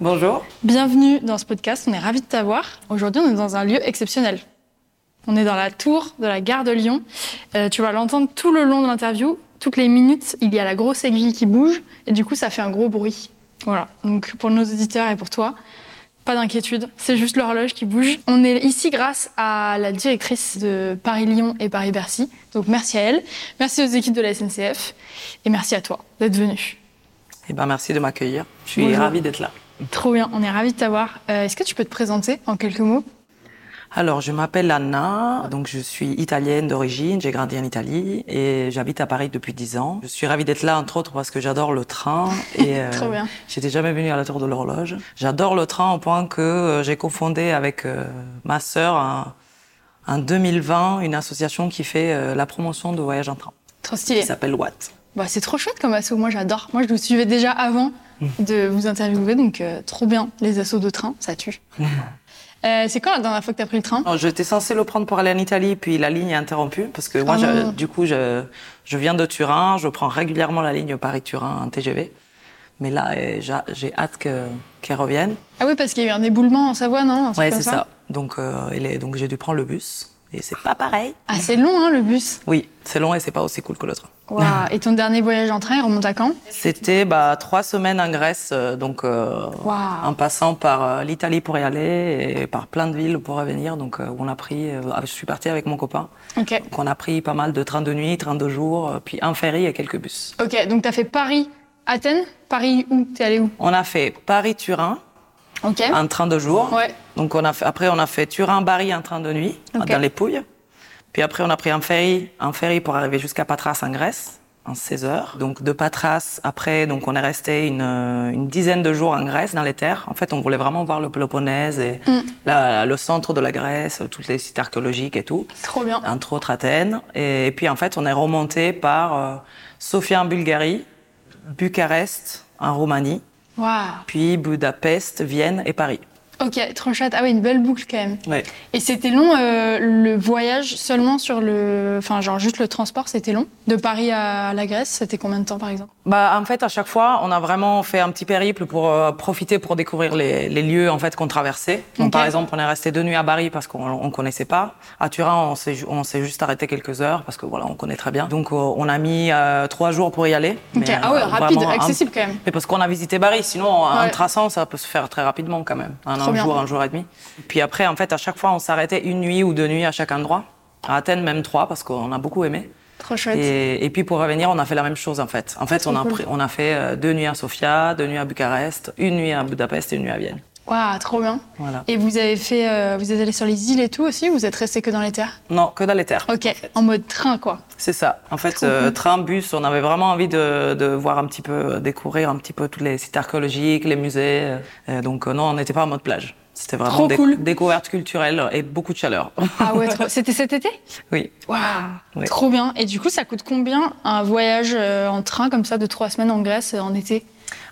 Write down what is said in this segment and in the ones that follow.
Bonjour. Bienvenue dans ce podcast, on est ravis de t'avoir. Aujourd'hui, on est dans un lieu exceptionnel. On est dans la tour de la gare de Lyon. Euh, tu vas l'entendre tout le long de l'interview. Toutes les minutes, il y a la grosse aiguille qui bouge et du coup, ça fait un gros bruit. Voilà. Donc, pour nos auditeurs et pour toi, pas d'inquiétude, c'est juste l'horloge qui bouge. On est ici grâce à la directrice de Paris-Lyon et Paris-Bercy. Donc, merci à elle. Merci aux équipes de la SNCF et merci à toi d'être venu. Eh ben, merci de m'accueillir. Je suis ravie d'être là. Trop bien, on est ravis de t'avoir. Euh, Est-ce que tu peux te présenter en quelques mots? Alors, je m'appelle Anna, donc je suis italienne d'origine, j'ai grandi en Italie et j'habite à Paris depuis 10 ans. Je suis ravie d'être là, entre autres, parce que j'adore le train et euh, Trop bien. j'étais jamais venue à la tour de l'horloge. J'adore le train au point que euh, j'ai cofondé avec euh, ma sœur un- en 2020 une association qui fait la promotion de voyage en train, Trop stylé. qui s'appelle Watt. Bah, c'est trop chouette comme asso, moi j'adore. Moi je vous suivais déjà avant de vous interviewer, donc euh, trop bien. Les assos de train, ça tue. Euh, c'est quand la dernière fois que t'as pris le train? Non, J'étais censée le prendre pour aller en Italie, puis la ligne est interrompue parce que moi, Oh je- non. du coup, je, je viens de Turin, je prends régulièrement la ligne Paris-Turin en TGV. Mais là, j'a- j'ai hâte que- qu'elle revienne. Ah oui, parce qu'il y a eu un éboulement en Savoie, non? Comme c'est ça? Donc, euh, donc j'ai dû prendre le bus. Et c'est pas pareil. Ah, c'est long, hein, le bus. Oui, c'est long et c'est pas aussi cool que le train. Waouh. Et ton dernier voyage en train, il remonte à quand? C'était bah, trois semaines en Grèce, euh, donc euh, en passant par euh, l'Italie pour y aller et par plein de villes pour revenir. Donc, euh, on a pris. euh, je suis partie avec mon copain. Ok. Donc on a pris pas mal de trains de nuit, trains de jour, puis un ferry et quelques bus. Ok, donc t'as fait Paris-Athènes? Paris où? T'es allé où? On a fait Paris-Turin, Ok. un train de jour. Ouais. Donc on a fait, après on a fait Turin-Bari, un train de nuit, dans les Pouilles. Puis après on a pris un ferry, un ferry pour arriver jusqu'à Patras en Grèce, en 16 heures. Donc de Patras, après donc on est resté une, une dizaine de jours en Grèce, dans les terres. En fait on voulait vraiment voir le Péloponnèse et Mm. la- le centre de la Grèce, toutes les sites archéologiques et tout. Trop bien. entre autres Athènes. Et, puis en fait, on est remonté par euh, Sofia en Bulgarie, Bucarest en Roumanie, Puis Budapest, Vienne et Paris. Ok, trop chouette. Ah oui, une belle boucle quand même. Ouais. Et c'était long euh, le voyage seulement sur le, enfin genre juste le transport, c'était long? De Paris à la Grèce, c'était combien de temps par exemple? Bah, en fait, à chaque fois, on a vraiment fait un petit périple pour euh, profiter, pour découvrir les, les lieux en fait qu'on traversait. Donc, par exemple, on est resté deux nuits à Paris parce qu'on on connaissait pas. À Turin, on s'est juste arrêté quelques heures parce que voilà, on connaît très bien. Donc, euh, on a mis trois jours pour y aller. Ok. Mais, ah ouais, rapide, un- accessible quand même. Mais parce qu'on a visité Paris, sinon Ouais. un traçant ça peut se faire très rapidement quand même, Un bien. jour, un jour et demi. Puis après, en fait, à chaque fois, on s'arrêtait une nuit ou deux nuits à chaque endroit. À Athènes, même trois, parce qu'on a beaucoup aimé. Trop chouette. Et, et puis pour revenir, on a fait la même chose en fait. En fait, on a, cool. on a fait euh, deux nuits à Sofia, deux nuits à Bucarest, une nuit à Budapest et une nuit à Vienne. Waouh, trop bien. Voilà. Et vous avez fait, euh, vous êtes allé sur les îles et tout aussi ou Vous êtes resté que dans les terres? Non, que dans les terres. Ok, en mode train quoi. C'est ça. En fait, euh, train, bus, on avait vraiment envie de, de voir un petit peu, euh, découvrir un petit peu tous les sites archéologiques, les musées. donc euh, non, on n'était pas en mode plage. C'était vraiment Trop cool. découverte culturelle et beaucoup de chaleur. Ah ouais, trop- c'était cet été? Oui. Waouh, Ouais. trop bien. Et du coup, ça coûte combien un voyage en train comme ça de trois semaines en Grèce en été?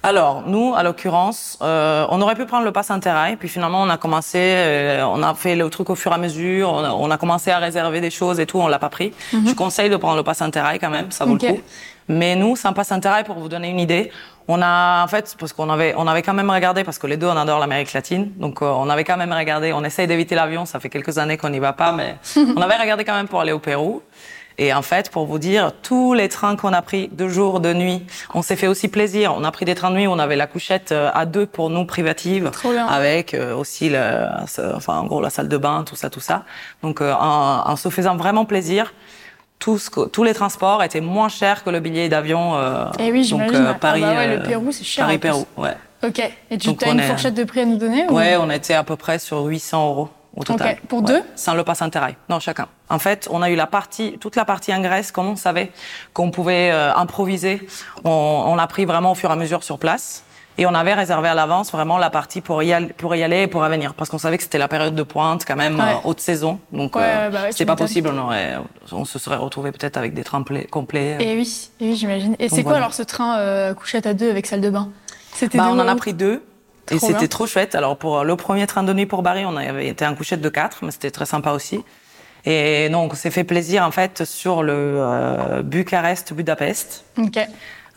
Alors, nous, à l'occurrence, euh, on aurait pu prendre le pass Interrail, puis finalement, on a commencé, euh, on a fait le truc au fur et à mesure, on a, on a commencé à réserver des choses et tout, on l'a pas pris. Je conseille de prendre le pass Interrail quand même, ça vaut Mhm. Le coup. Mais nous, sans pass Interrail, pour vous donner une idée, on a, en fait, parce qu'on avait, on avait quand même regardé, parce que les deux, on adore l'Amérique latine, donc euh, on avait quand même regardé, on essaye d'éviter l'avion, ça fait quelques années qu'on n'y va pas, mais on avait regardé quand même pour aller au Pérou. Et en fait, pour vous dire, tous les trains qu'on a pris de jour, de nuit, on s'est fait aussi plaisir. On a pris des trains de nuit, où on avait la couchette euh, à deux pour nous privative, Trop bien. avec euh, aussi, le, enfin en gros la salle de bain, tout ça, tout ça. Donc euh, en, en se faisant vraiment plaisir, tout ce que- tous les transports étaient moins chers que le billet d'avion. Euh, Eh oui, donc. Paris, Ah bah ouais, le Pérou, c'est cher, en Paris plus. Pérou, ouais. Ok. Et tu as une fourchette de prix à nous donner ou- Ouais, on était à peu près sur 800 euros au total. Ok. Pour Ouais. deux Sans le pass Interrail. Non, chacun. En fait, on a eu la partie, toute la partie en Grèce, comme on savait qu'on pouvait euh, improviser. On, on l'a pris vraiment au fur et à mesure sur place. Et on avait réservé à l'avance vraiment la partie pour y aller, pour y aller et pour revenir, parce qu'on savait que c'était la période de pointe, quand même, Ouais. euh, haute saison. Donc, Ouais, euh, bah c'était pas possible. On, aurait, on se serait retrouvé peut-être avec des trains ple- complets. Et oui, et oui j'imagine. Et c'est quoi voilà. alors ce train euh, couchette à deux avec salle de bain? C'était Bah, on en a pris deux. Et c'était trop chouette. Alors, pour le premier train de nuit pour Paris, on avait été en couchette de quatre, mais c'était très sympa aussi. Et donc, on s'est fait plaisir, en fait, sur le euh, Bucarest-Budapest, Ok,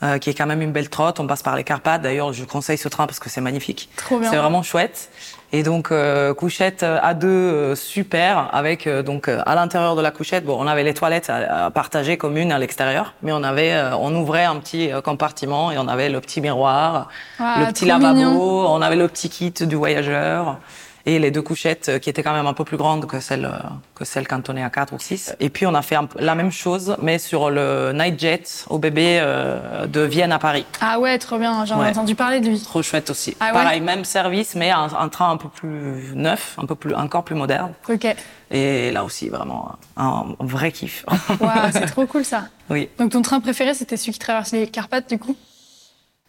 euh, qui est quand même une belle trotte. On passe par les Carpates. D'ailleurs, je conseille ce train parce que c'est magnifique. trop bien. C'est vraiment chouette. Et donc euh, couchette à deux euh, super avec euh, donc euh, à l'intérieur de la couchette bon on avait les toilettes à, à partager communes à l'extérieur mais on avait euh, on ouvrait un petit compartiment et on avait le petit miroir Ah, le petit lavabo mignon. on avait le petit kit du voyageur et les deux couchettes euh, qui étaient quand même un peu plus grandes que celles euh, que celles quand on est à 4 ou 6 et puis on a fait un la même chose mais sur le Nightjet au bébé euh, de Vienne à Paris Ah ouais, trop bien, j'en ai Ouais. entendu parler de lui. Trop chouette aussi. Ah ouais Pareil, même service, mais un, un train un peu plus neuf, un peu plus, encore plus moderne. Ok, Et là aussi, vraiment, un, un vrai kiff. Waouh, c'est trop cool ça. oui. Donc ton train préféré, c'était celui qui traverse les Carpates du coup?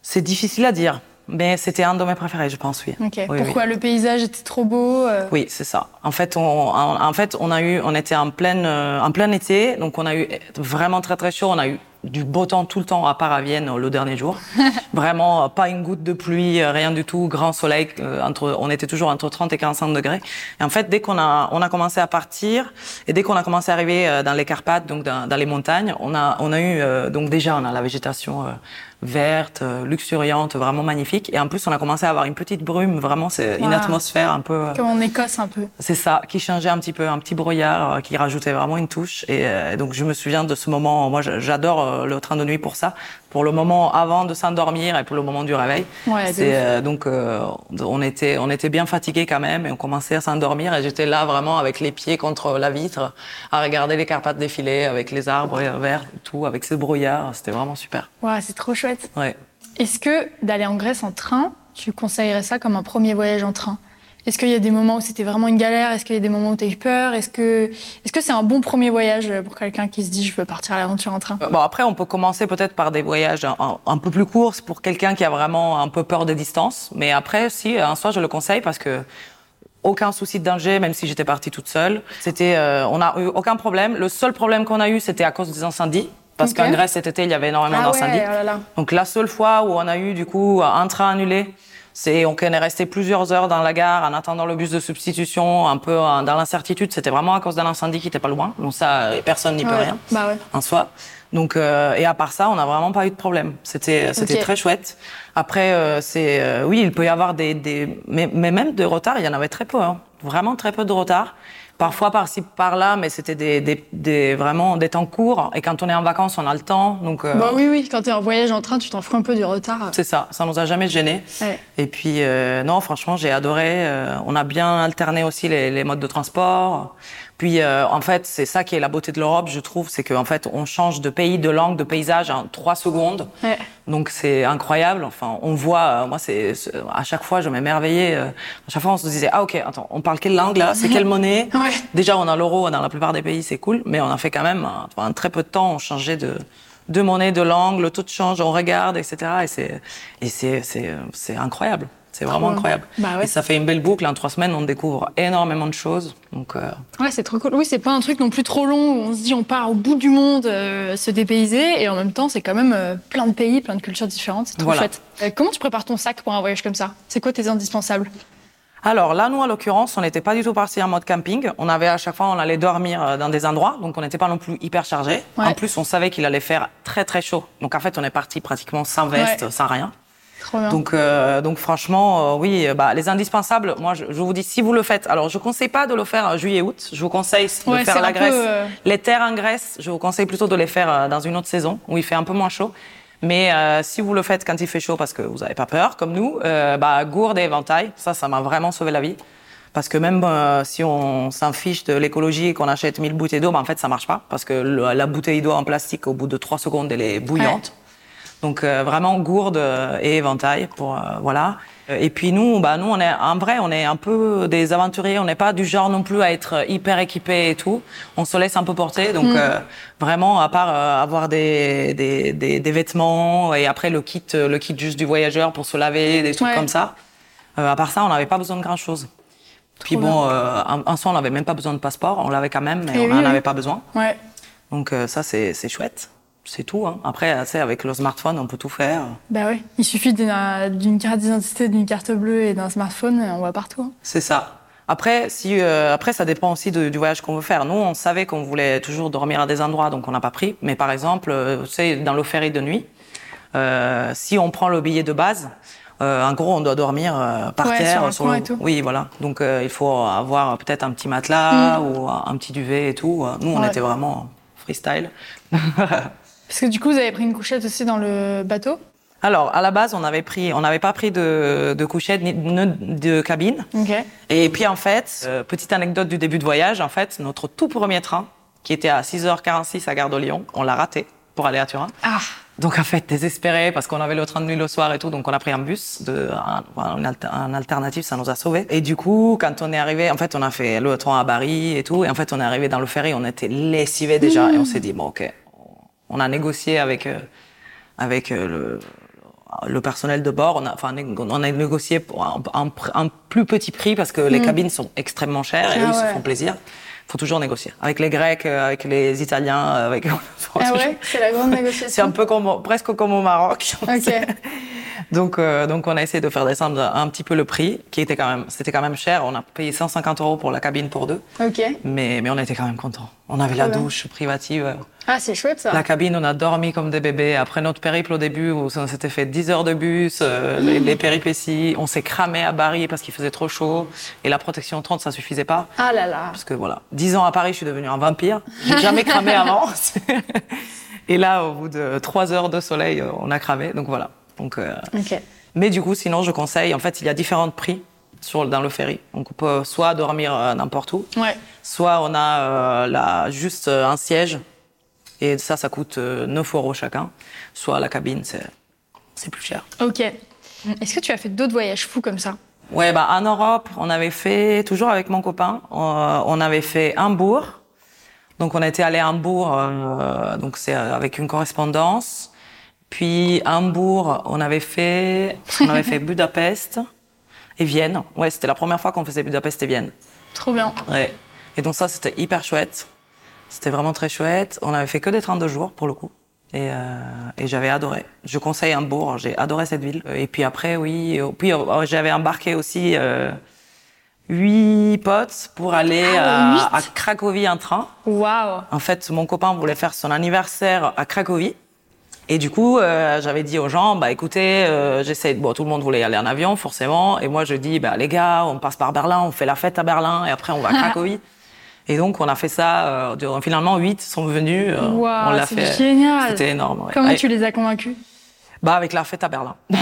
C'est difficile à dire, mais c'était un de mes préférés, je pense, oui. Ok, Oui, pourquoi Le paysage était trop beau euh, Oui, c'est ça. En fait, on, en, en fait, on a eu, on était en pleine, euh, en plein été, donc on a eu vraiment très très chaud. On a eu du beau temps tout le temps, à part à Vienne euh, le dernier jour. vraiment, pas une goutte de pluie, rien du tout, grand soleil. entre, on était toujours entre 30 et 45 degrés. Et en fait, dès qu'on a, on a commencé à partir, et dès qu'on a commencé à arriver dans les Carpates, donc dans, dans les montagnes, on a, on a eu, euh, donc déjà, on a la végétation. Verte, euh, luxuriante, vraiment magnifique. Et en plus, on a commencé à avoir une petite brume, vraiment, c'est une atmosphère un peu. euh, Comme en Écosse un peu. c'est ça, qui changeait un petit peu, un petit brouillard, euh, qui rajoutait vraiment une touche. Et donc je me souviens de ce moment. Moi, j'adore le train de nuit pour ça, pour le moment avant de s'endormir et pour le moment du réveil. Ouais, C'est, euh, donc euh, on était, on était bien fatigués quand même, et on commençait à s'endormir. Et j'étais là vraiment avec les pieds contre la vitre, à regarder les Carpates défiler avec les arbres verts, et tout, avec ce brouillard. C'était vraiment super. Waouh, c'est trop chouette. Ouais. Est-ce que d'aller en Grèce en train, tu conseillerais ça comme un premier voyage en train? Est-ce qu'il y a des moments où c'était vraiment une galère? Est-ce qu'il y a des moments où tu as eu peur? Est-ce que c'est un bon premier voyage pour quelqu'un qui se dit je veux partir à l'aventure en train? Bon, après, on peut commencer peut-être par des voyages un, un- un peu plus courts pour quelqu'un qui a vraiment un peu peur des distances. Mais après, si, en soi, je le conseille parce que aucun souci de danger, même si j'étais partie toute seule. C'était, euh, on n'a eu aucun problème. Le seul problème qu'on a eu, c'était à cause des incendies. Parce qu'en Grèce, cet été, il y avait énormément Ah d'incendies. ouais, oh. Donc la seule fois où on a eu du coup un train annulé, c'est on est resté plusieurs heures dans la gare en attendant le bus de substitution, un peu euh, dans l'incertitude. C'était vraiment à cause d'un incendie qui était pas loin. Donc ça, euh, personne n'y peut Ouais. rien Bah ouais. en soi. Donc euh, et à part ça, on n'a vraiment pas eu de problème. C'était c'était Ok. très chouette. Après, euh, c'est euh, oui, il peut y avoir des, des mais, mais même de retard, il y en avait très peu, hein. vraiment très peu de retard. Parfois par-ci par-là, mais c'était des, des, des vraiment des temps courts. Et quand on est en vacances, on a le temps, donc euh, Bah oui, oui, quand t'es en voyage en train, tu t'en fous un peu du retard. c'est ça. Ça nous a jamais gênés. Ouais. Et puis euh, non, franchement, j'ai adoré. Euh, on a bien alterné aussi les, les modes de transport. Puis euh, en fait, c'est ça qui est la beauté de l'Europe, je trouve, c'est qu'en fait, on change de pays, de langue, de paysage en trois secondes. Ouais. Donc c'est incroyable. Enfin, on voit. euh, moi, c'est à chaque fois, je m'émerveillais. euh, à chaque fois, on se disait ah ok, attends, on parle quelle langue là? C'est quelle monnaie? Ouais. Déjà, on a l'euro dans la plupart des pays, c'est cool, mais on a fait quand même un, un très peu de temps. On changeait de de monnaie, de langue, le taux de change, on regarde, etc. Et c'est et c'est c'est euh, c'est incroyable. C'est vraiment incroyable. Bah ouais. Et ça fait une belle boucle. En trois semaines, on découvre énormément de choses. Donc euh, Ouais, c'est trop cool. Oui, c'est pas un truc non plus trop long où on se dit on part au bout du monde euh, se dépayser et en même temps c'est quand même euh, plein de pays, plein de cultures différentes. C'est trop Voilà. chouette. Comment tu prépares ton sac pour un voyage comme ça? C'est quoi tes indispensables? Alors là, nous, en l'occurrence, on n'était pas du tout parti en mode camping. On avait à chaque fois, on allait dormir dans des endroits, donc on n'était pas non plus hyper chargé. Ouais. En plus, on savait qu'il allait faire très très chaud. Donc en fait, on est parti pratiquement sans veste, Ouais. sans rien. Donc, euh, donc franchement, euh, oui, euh, bah, les indispensables. Moi, je, je vous dis, si vous le faites, alors je conseille pas de le faire en juillet-août. Je vous conseille de Ouais, faire la Grèce. euh, Les terres en Grèce, je vous conseille plutôt de les faire euh, dans une autre saison où il fait un peu moins chaud. Mais euh, si vous le faites quand il fait chaud parce que vous n'avez pas peur, comme nous, euh, bah, gourde et éventail, ça, ça m'a vraiment sauvé la vie. Parce que même euh, si on s'en fiche de l'écologie et qu'on achète 1000 bouteilles d'eau, bah, en fait, ça marche pas. Parce que le- la bouteille d'eau en plastique, au bout de 3 secondes, elle est bouillante. Donc euh, vraiment gourde euh, et éventail pour euh, voilà. Et puis nous, bah nous, on est en vrai, on est un peu des aventuriers. On n'est pas du genre non plus à être hyper équipés et tout. On se laisse un peu porter. Donc euh, vraiment, à part euh, avoir des, des, des, des vêtements et après le kit, le kit juste du voyageur pour se laver, des trucs Ouais. comme ça. Euh, à part ça, on n'avait pas besoin de grand chose. Puis Trop bon, euh, en, en soi, on n'avait même pas besoin de passeport. On l'avait quand même, mais Eh on n'en oui. avait pas besoin. Ouais. Donc euh, ça, c'est c'est chouette. C'est tout. Hein. Après, tu sais, avec le smartphone, on peut tout faire. Bah ouais. Il suffit d'une carte d'identité, d'une carte bleue et d'un smartphone, et on va partout. hein. C'est ça. Après, si, euh, après, ça dépend aussi de- du voyage qu'on veut faire. Nous, on savait qu'on voulait toujours dormir à des endroits, donc on n'a pas pris. Mais par exemple, euh, tu sais, dans le ferry de nuit, euh, si on prend le billet de base, en gros, on doit dormir par Ouais, terre. sur le- et tout. Oui, voilà. Donc, il faut avoir peut-être un petit matelas ou un petit duvet et tout. Nous, on Mm. Ouais. était vraiment freestyle. Parce que du coup, vous avez pris une couchette aussi dans le bateau? Alors, à la base, on avait pris, on n'avait pas pris de, de couchette ni de cabine. Ok. Et puis en fait, euh, petite anecdote du début de voyage, en fait, notre tout premier train, qui était à 6h46 à Gare de Lyon, on l'a raté pour aller à Turin. Ah, Donc en fait, désespéré parce qu'on avait le train de nuit le soir et tout, donc on a pris un bus, de, un, un, alter- un alternatif, ça nous a sauvés. Et du coup, quand on est arrivé, en fait, on a fait le train à Bari et tout, et en fait, on est arrivé dans le ferry, on était lessivés déjà, et on s'est dit bon, ok, on a négocié avec euh, avec euh, le le personnel de bord, on a, enfin, on a négocié pour un, un pr- un plus petit prix parce que les cabines sont extrêmement chères et Ah ils se font plaisir. faut toujours négocier. Avec les Grecs, euh, avec les Italiens, avec. ah ouais C'est la grande négociation. C'est un peu comme, presque comme au Maroc. Ok. Donc, euh, donc on a essayé de faire descendre un petit peu le prix, qui était quand même, c'était quand même cher. On a payé 150 euros pour la cabine pour deux, Ok. mais, mais on était quand même contents. On avait la bien. douche privative. Ah, c'est chouette ça. La cabine, on a dormi comme des bébés. Après notre périple au début, où on s'était fait 10 heures de bus, euh, les, les péripéties, on s'est cramé à Paris parce qu'il faisait trop chaud. Et la protection 30, ça suffisait pas. Ah là là. Parce que voilà, 10 ans à Paris, je suis devenue un vampire. J'ai jamais cramé avant. Et là, au bout de 3 heures de soleil, euh, on a cramé. Donc voilà. Donc, euh, mais du coup, sinon, je conseille. En fait, il y a différents prix sur, dans le ferry. Donc, on peut soit dormir euh, n'importe où, Ouais. soit on a euh, là, juste un siège. Et ça, ça coûte euh, 9 euros chacun. Soit la cabine, c'est, plus cher. Ok. Est-ce que tu as fait d'autres voyages fous comme ça? Ouais, bah, en Europe, on avait fait, toujours avec mon copain, on avait fait Hambourg. Donc, on était allé à Hambourg, euh, donc c'est avec une correspondance. Puis, Hambourg, on avait fait, on avait fait Budapest et Vienne. Ouais, c'était la première fois qu'on faisait Budapest et Vienne. Trop bien. Ouais. Et donc, ça, c'était hyper chouette. C'était vraiment très chouette. On avait fait que des 32 jours, pour le coup. Et, euh, et j'avais adoré. Je conseille Hambourg, j'ai adoré cette ville. Et puis après, oui, euh, puis euh, j'avais embarqué aussi euh, huit potes pour aller Ah, à, à Cracovie en train. Waouh. En fait, mon copain voulait faire son anniversaire à Cracovie. Et du coup, euh, j'avais dit aux gens, bah écoutez, euh, j'essaie. Bon, tout le monde voulait aller en avion, forcément. Et moi, je dis, bah les gars, on passe par Berlin, on fait la fête à Berlin, et après on va à Cracovie. et donc, on a fait ça. Euh, finalement, huit sont venus. Waouh, on l'a fait. génial. C'était énorme. ouais. Comment Ouais. tu les as convaincus? Bah avec la fête à Berlin.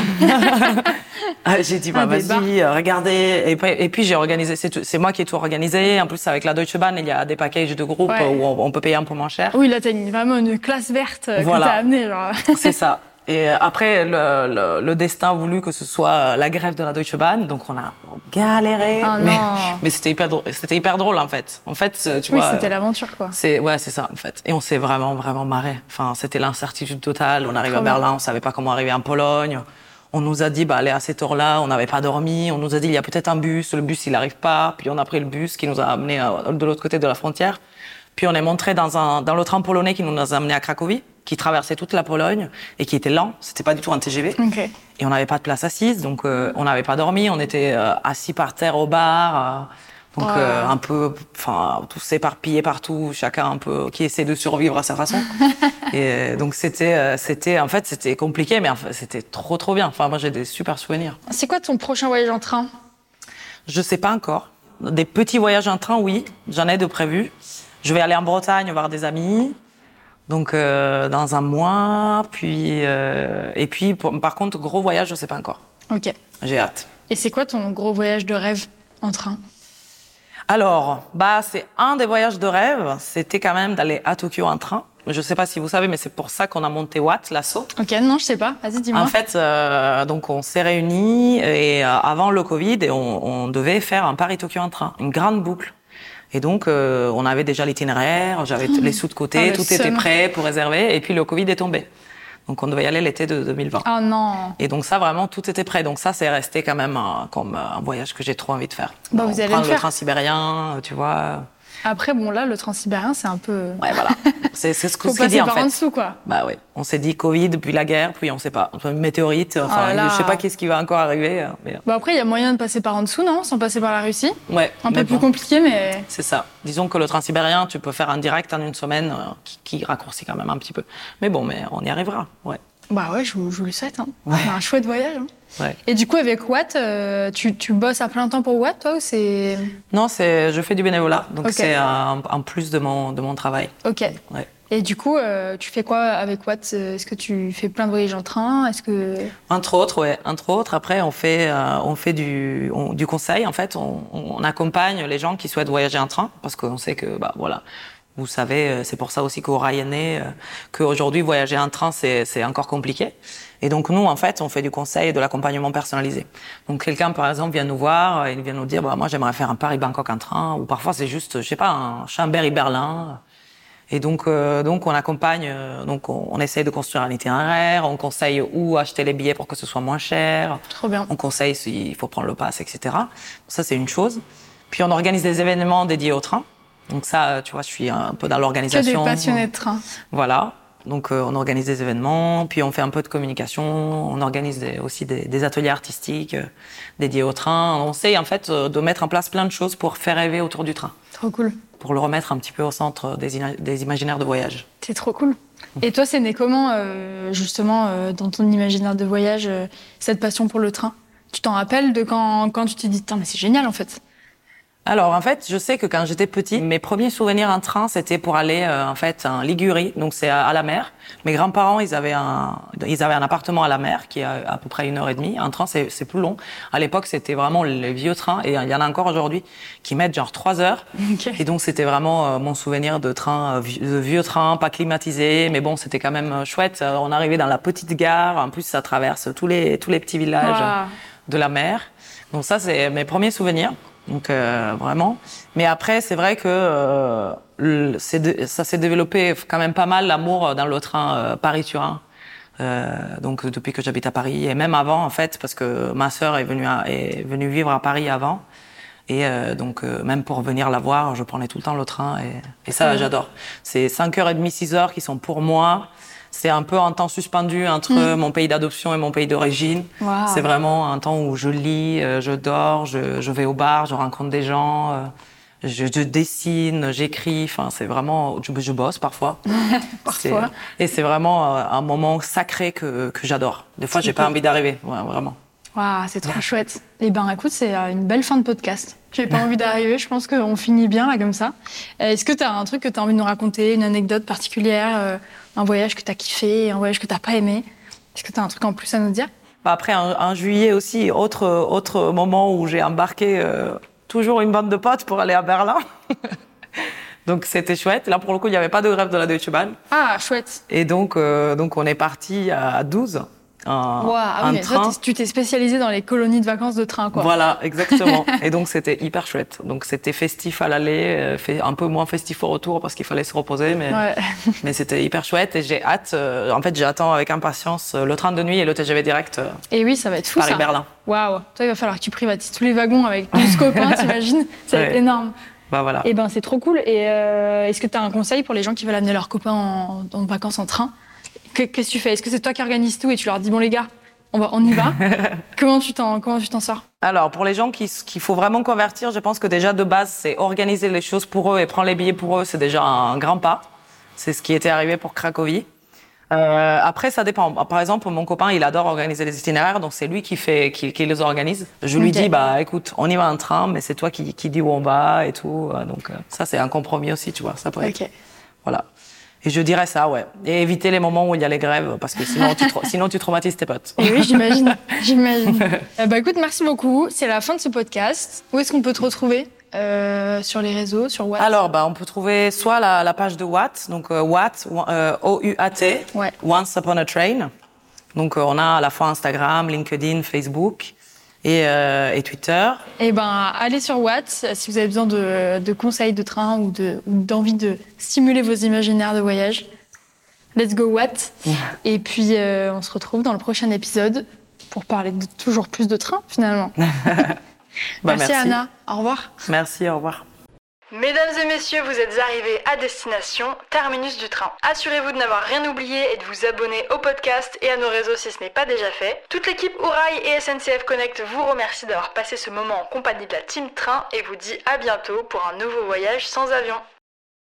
Ah, j'ai dit bah vas-y, euh, regardez. Et puis, et puis j'ai organisé. C'est tout- c'est moi qui ai tout organisé. En plus avec la Deutsche Bahn, il y a des packages de groupe Ouais. où on, on peut payer un peu moins cher. Oui, là, t'as vraiment une classe verte euh, Voilà. que t'as amenée. Genre. C'est ça. Et euh, après, le, le, le destin a voulu que ce soit euh, la grève de la Deutsche Bahn, donc on a galéré. Ah mais c'était hyper, drôle- c'était hyper drôle en fait. En fait, euh, tu Oui, vois. c'était l'aventure, quoi. C'est ouais, c'est ça en fait. Et on s'est vraiment vraiment marré. Enfin, c'était l'incertitude totale. On arrive à. Berlin, on savait pas comment arriver en Pologne. On nous a dit bah allez à cette heure-là, on n'avait pas dormi. On nous a dit il y a peut-être un bus, le bus il arrive pas. Puis on a pris le bus qui nous a amené euh, de l'autre côté de la frontière. Puis on est montré dans un dans le train polonais qui nous a amené à Cracovie, qui traversait toute la Pologne et qui était lent. C'était pas du tout un TGV. Et on n'avait pas de place assise, donc euh, on n'avait pas dormi. On était euh, assis par terre au bar, euh, donc un peu, enfin, tous éparpillés partout, chacun un peu qui essaie de survivre à sa façon. et donc c'était, c'était, en fait, c'était compliqué, mais c'était trop, trop bien. Enfin, moi, j'ai des super souvenirs. C'est quoi ton prochain voyage en train? Je sais pas encore. Des petits voyages en train, oui, j'en ai de prévus. Je vais aller en Bretagne voir des amis. Donc euh, dans un mois, puis euh, et puis pour- par contre gros voyage, je sais pas encore. Ok. J'ai hâte. Et c'est quoi ton gros voyage de rêve en train? Alors, bah, c'est un des voyages de rêve. C'était quand même d'aller à Tokyo en train. Je sais pas si vous savez, mais c'est pour ça qu'on a monté Watt, l'assaut. Ok, non, je sais pas. Vas-y, dis-moi. En fait, euh, donc on s'est réunis et avant le Covid, et on, on devait faire un Paris-Tokyo en train, une grande boucle. Et donc, euh, on avait déjà l'itinéraire, j'avais les sous de côté, Ah, le tout était prêt pour réserver. Et puis le Covid est tombé. Donc, on devait y aller l'été de 2020. Oh non. Et donc ça, vraiment, tout était prêt. Donc ça, c'est resté quand même un- comme un voyage que j'ai trop envie de faire. Bah, vous allez Prendre le le faire. train sibérien, tu vois. Après, bon, là, le transsibérien, c'est un peu. Ouais, voilà. C'est ce qu'on s'est dit en par en fait. dessous, quoi. Bah oui, on s'est dit Covid, puis la guerre, puis on sait pas, Enfin, météorite, enfin, Oh là là. je sais pas qu'est-ce qui va encore arriver. euh, Mais... Bon, après, il y a moyen de passer par en dessous, non? Sans passer par la Russie? Ouais, Un peu plus compliqué, mais. C'est ça. Disons que le transsibérien, tu peux faire un direct en une semaine, euh, qui, qui raccourcit quand même un petit peu. Mais bon, mais on y arrivera. Ouais. Bah ouais, je vous, je vous le souhaite. Hein. Ouais. Un chouette voyage. hein. ouais. Et du coup, avec Watt, euh, tu, tu bosses à plein temps pour Watt, toi, ou c'est. Non, c'est, je fais du bénévolat, donc c'est un, un plus de mon, de mon travail. Ok. Ouais. Et du coup, euh, tu fais quoi avec Watt? Euh, Est-ce que tu fais plein de voyages en train? Est-ce que. Entre autres, ouais. Entre autres, après, on fait, euh, on fait du, on- du conseil. En fait, on, on accompagne les gens qui souhaitent voyager en train, parce qu'on sait que, bah, voilà. Vous savez, euh, c'est pour ça aussi qu'au Ryan est, euh, qu'aujourd'hui, voyager en train, c'est, encore compliqué. Et donc, nous, en fait, on fait du conseil et de l'accompagnement personnalisé. Donc, quelqu'un, par exemple, vient nous voir, euh, il vient nous dire, bah, moi, j'aimerais faire un Paris-Bangkok en train, ou parfois, c'est juste, je sais pas, un Chambéry-Berlin. Et donc, euh, donc on accompagne, euh, donc on, on essaye de construire un itinéraire, on conseille où acheter les billets pour que ce soit moins cher, Trop bien. on conseille s'il faut prendre le pass, etc. Ça, c'est une chose. Puis on organise des événements dédiés au train. Donc ça, tu vois, je suis un peu dans Que des l'organisation. passionnés de train. Voilà. Donc euh, on organise des événements, puis on fait un peu de communication, on organise des- aussi des, des ateliers artistiques euh, dédiés au train. On essaye en fait euh, de mettre en place plein de choses pour faire rêver autour du train, Trop cool. pour le remettre un petit peu au centre des, des imaginaires de voyage. C'est trop cool. Et toi, c'est né comment, justement, dans ton imaginaire de voyage, cette passion pour le train? Tu t'en rappelles de quand, quand tu t'es dit, mais c'est génial en fait Alors en fait, je sais que quand j'étais petite, mes premiers souvenirs en train, c'était pour aller euh, en fait en Ligurie, donc c'est à, à la mer. Mes grands-parents, ils avaient un ils avaient un appartement à la mer qui est à, à peu près une heure et demie. Un train, c'est c'est plus long. À l'époque, c'était vraiment les vieux trains et il y en a encore aujourd'hui qui mettent genre trois heures. Et donc c'était vraiment euh, mon souvenir de train, euh, de vieux train, pas climatisé, mais bon, c'était quand même euh, chouette. Euh, on arrivait dans la petite gare. En plus, ça traverse tous les tous les petits villages de la mer. Donc ça, c'est mes premiers souvenirs. Donc euh, vraiment. Mais après, c'est vrai que euh, le- ça s'est développé quand même pas mal l'amour dans le train euh, Paris-Turin. Euh, donc depuis que j'habite à Paris. Et même avant en fait parce que ma sœur est venue à- est venue vivre à Paris avant. Et euh, donc euh, même pour venir la voir je prenais tout le temps le train et, et ça j'adore. C'est 5h30 6 heures qui sont pour moi c'est un peu un temps suspendu entre mon pays d'adoption et mon pays d'origine c'est vraiment un temps où je lis, euh, je dors, je, je vais au bar, je rencontre des gens, euh, je, je dessine, j'écris. Enfin, c'est vraiment, je, je bosse parfois. Parfois. Et c'est vraiment euh, un moment sacré que, que j'adore. Des fois, j'ai pas envie d'arriver, ouais, vraiment. Waouh, c'est trop chouette. Eh ben, écoute, c'est une belle fin de podcast. J'ai pas envie d'arriver, je pense qu'on finit bien là comme ça. Euh, Est-ce que tu as un truc que tu as envie de nous raconter, une anecdote particulière, euh, un voyage que tu as kiffé, un voyage que tu pas aimé? Est-ce que tu as un truc en plus à nous dire? Bah, Après, en, en juillet aussi, autre, autre moment où j'ai embarqué euh, toujours une bande de potes pour aller à Berlin. Donc c'était chouette. Là, pour le coup, il n'y avait pas de grève de la Deutsche Bahn. Ah, chouette. Et donc, euh, donc on est parti à 12 Waouh, ah en oui, mais toi, train. t'es- tu t'es spécialisé dans les colonies de vacances de train, quoi. Voilà, exactement. et donc c'était hyper chouette. Donc c'était festif à l'aller, euh, un peu moins festif au retour parce qu'il fallait se reposer, mais, Ouais. mais c'était hyper chouette et j'ai hâte. euh, en fait, j'attends avec impatience euh, le train de nuit et le TGV direct euh, Et oui, ça va être fou, ça. Paris-Berlin. Waouh. Toi, il va falloir que tu privatises tous les wagons avec 12 copains, t'imagines? Ça va être Ouais. énorme. Bah voilà. Eh ben, c'est trop cool. Et euh, est-ce que tu as un conseil pour les gens qui veulent amener leurs copains en, en vacances en train? Qu'est-ce que tu fais? Est-ce que c'est toi qui organises tout et tu leur dis bon les gars, on va, on y va? Comment tu t'en, comment tu t'en sors? Alors, pour les gens qui- qu'il faut vraiment convertir, je pense que déjà de base, c'est organiser les choses pour eux et prendre les billets pour eux, c'est déjà un grand pas. C'est ce qui était arrivé pour Cracovie. Euh, après, ça dépend. Par exemple, mon copain, il adore organiser les itinéraires, donc c'est lui qui fait, qui, qui les organise. Je lui dis, bah, écoute, on y va en train, mais c'est toi qui, qui dis où on va et tout. Euh, Donc, euh, ça, c'est un compromis aussi, tu vois. Ça peut être- Ok. Voilà. Et je dirais ça, ouais. Et éviter les moments où il y a les grèves, parce que sinon, tu, tra- sinon, tu traumatises tes potes. Et oui, j'imagine. j'imagine. Euh, bah écoute, merci beaucoup. C'est la fin de ce podcast. Où est-ce qu'on peut te retrouver euh, sur les réseaux, sur Watt? Alors, bah, on peut trouver soit la, la page de Watt, donc euh, Watt, euh, O-U-A-T, Ouais. Once Upon a Train. Donc, euh, on a à la fois Instagram, LinkedIn, Facebook et, euh, et Twitter. Eh ben, allez sur Watt si vous avez besoin de, de conseils de train ou de- d'envie de stimuler vos imaginaires de voyage. Let's go Watt. Et puis, euh, on se retrouve dans le prochain épisode pour parler de toujours plus de train, finalement. Bah, merci, Anna. Au revoir. Merci, au revoir. Mesdames et messieurs, vous êtes arrivés à destination, terminus du train. Assurez-vous de n'avoir rien oublié et de vous abonner au podcast et à nos réseaux si ce n'est pas déjà fait. Toute l'équipe Ourail et SNCF Connect vous remercie d'avoir passé ce moment en compagnie de la Team Train et vous dit à bientôt pour un nouveau voyage sans avion.